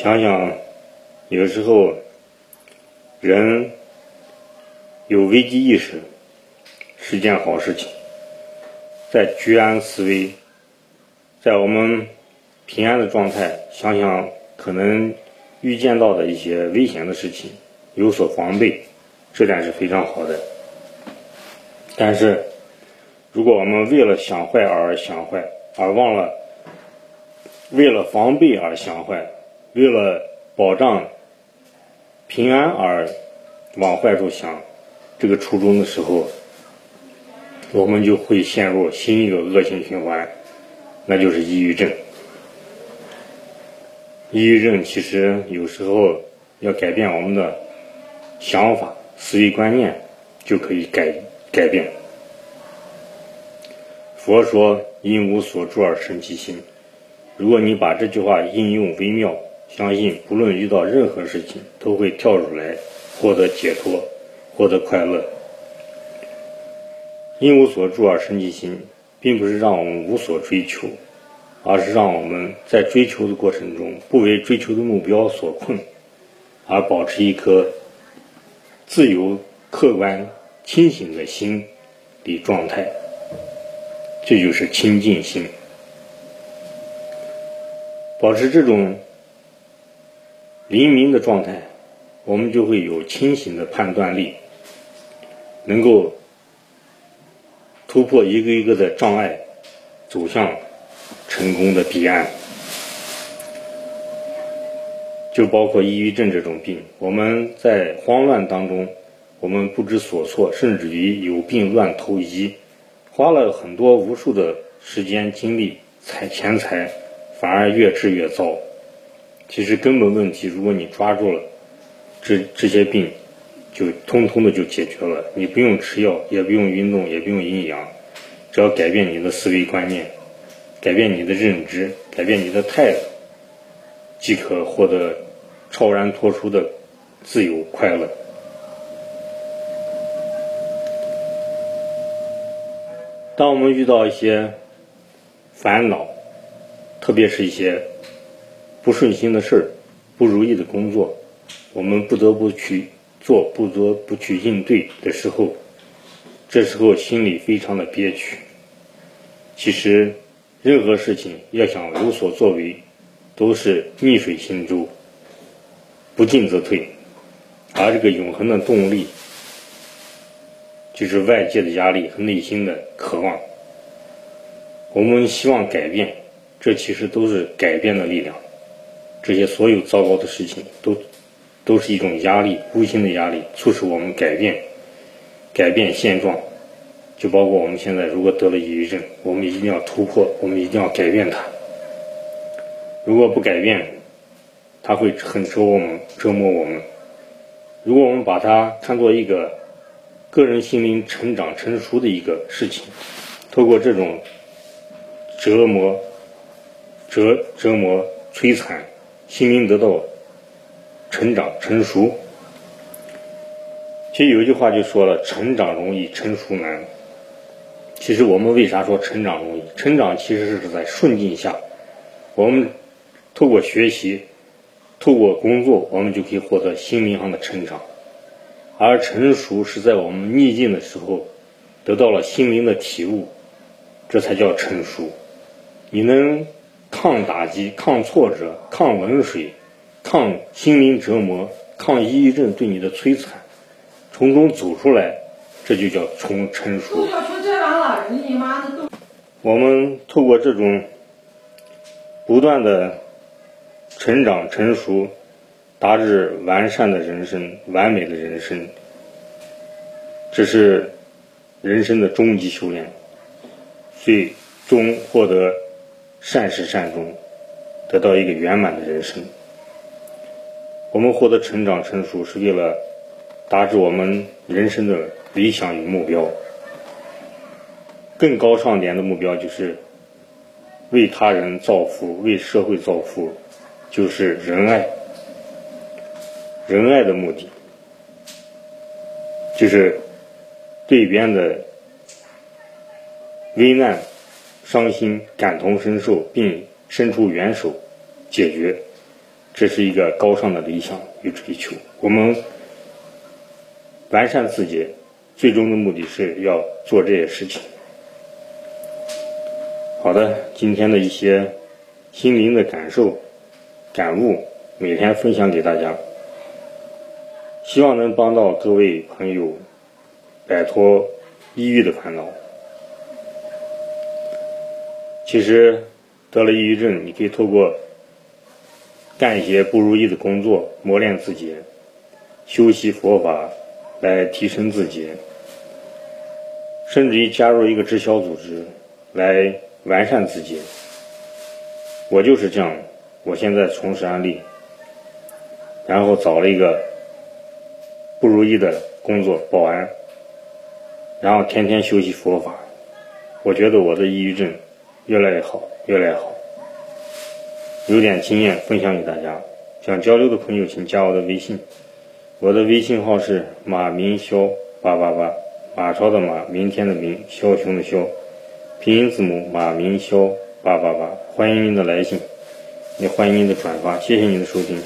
想想，有时候人有危机意识是件好事情，在居安思危，在我们平安的状态，想想可能预见到的一些危险的事情，有所防备，这点是非常好的。但是，如果我们为了想坏而想坏，而忘了为了防备而想坏，为了保障平安而往坏处想，这个初衷的时候，我们就会陷入新一个恶性循环，那就是抑郁症。抑郁症其实有时候要改变我们的想法、思维观念，就可以改改变。佛说：“因无所住而生其心。”如果你把这句话应用微妙，相信不论遇到任何事情，都会跳出来获得解脱，获得快乐。因无所住而生其心，并不是让我们无所追求，而是让我们在追求的过程中不为追求的目标所困，而保持一颗自由、客观、清醒的心理状态。这就是清净心，保持这种黎明的状态，我们就会有清醒的判断力，能够突破一个一个的障碍，走向成功的彼岸。就包括抑郁症这种病，我们在慌乱当中，我们不知所措，甚至于有病乱投医。花了很多无数的时间精力、财钱财，反而越治越糟。其实根本问题，如果你抓住了，这这些病就通通的就解决了。你不用吃药，也不用运动，也不用营养，只要改变你的思维观念，改变你的认知，改变你的态度，即可获得超然脱出的自由快乐。当我们遇到一些烦恼，特别是一些不顺心的事儿、不如意的工作，我们不得不去做、不得不去应对的时候，这时候心里非常的憋屈。其实，任何事情要想有所作为，都是逆水行舟，不进则退，而这个永恒的动力。就是外界的压力和内心的渴望，我们希望改变，这其实都是改变的力量。这些所有糟糕的事情，都都是一种压力，无形的压力，促使我们改变，改变现状。就包括我们现在如果得了抑郁症，我们一定要突破，我们一定要改变它。如果不改变，它会很折磨我们，折磨我们。如果我们把它看作一个。个人心灵成长成熟的一个事情，透过这种折磨、折折磨、摧残，心灵得到成长成熟。其实有一句话就说了：“成长容易，成熟难。”其实我们为啥说成长容易？成长其实是在顺境下，我们透过学习、透过工作，我们就可以获得心灵上的成长。而成熟是在我们逆境的时候得到了心灵的体悟，这才叫成熟。你能抗打击、抗挫折、抗冷水、抗心灵折磨、抗抑郁症对你的摧残，从中走出来，这就叫从成熟。我们透过这种不断的成长、成熟。达至完善的人生，完美的人生，这是人生的终极修炼，最终获得善始善终，得到一个圆满的人生。我们获得成长成熟，是为了达至我们人生的理想与目标。更高尚点的目标就是为他人造福，为社会造福，就是仁爱。仁爱的目的，就是对别人的危难、伤心感同身受，并伸出援手解决。这是一个高尚的理想与追求。我们完善自己，最终的目的是要做这些事情。好的，今天的一些心灵的感受、感悟，每天分享给大家，希望能帮到各位朋友摆脱抑郁的烦恼。其实得了抑郁症，你可以透过干一些不如意的工作磨练自己，修习佛法来提升自己，甚至于加入一个直销组织来。完善自己，我就是这样。我现在从事安利，然后找了一个不如意的工作，保安，然后天天修习佛法。我觉得我的抑郁症越来越好，越来越好。有点经验分享给大家，想交流的朋友请加我的微信，我的微信号是马明霄八八八，马超的马，明天的明，枭雄的枭。拼音字母马明霄八八八，欢迎您的来信，也欢迎您的转发，谢谢您的收听。